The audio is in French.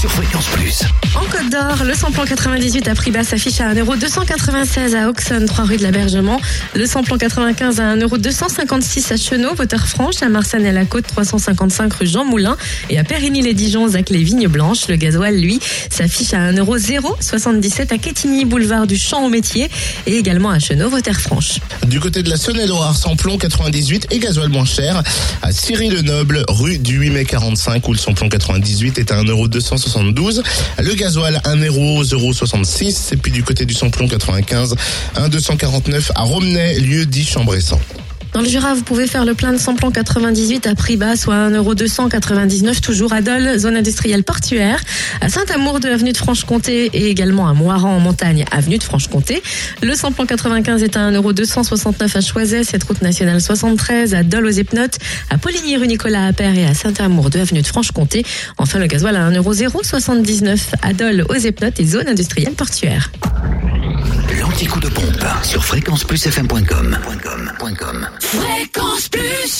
Sur Fréquence Plus. En Côte d'Or, le samplon 98 à prix bas s'affiche à 1,296€ à Auxonne, 3 rue de l'Abergement. Le samplon 95 à 1,256€ à Chenot, Waterfranche, à Marsanne et la Côte, 355 rue Jean Moulin. Et à Périgny-les-Dijon, Zac les Vignes Blanches. Le gasoil, lui, s'affiche à 1,077€ à Quetigny, boulevard du Champ au Métier. Et également à Chenot, Waterfranche. Du côté de la Saône-et-Loire, samplon 98 et gasoil moins cher à Cyril-le-Noble, rue du 8 mai 45, où le samplon 98 est à 1,260 le gasoil 1,066 et puis du côté du samplon 95 1,249 à Romney, lieu dit Chambressan. Dans le Jura, vous pouvez faire le plein de samplon 98 à prix bas, soit 1,299€ toujours à Dole, zone industrielle portuaire, à Saint-Amour de avenue de Franche-Comté et également à Moiran en montagne, avenue de Franche-Comté. Le samplon 95 est à 1,269€ à Choiset, cette route nationale 73, à Dole aux Epnotes, à Poligny rue Nicolas Appert et à Saint-Amour de avenue de Franche-Comté. Enfin, le gasoil à 1,079€ à Dole aux Epnotes et zone industrielle portuaire. L'anti-coup de pompe sur fréquenceplusfm.com. Fréquence Plus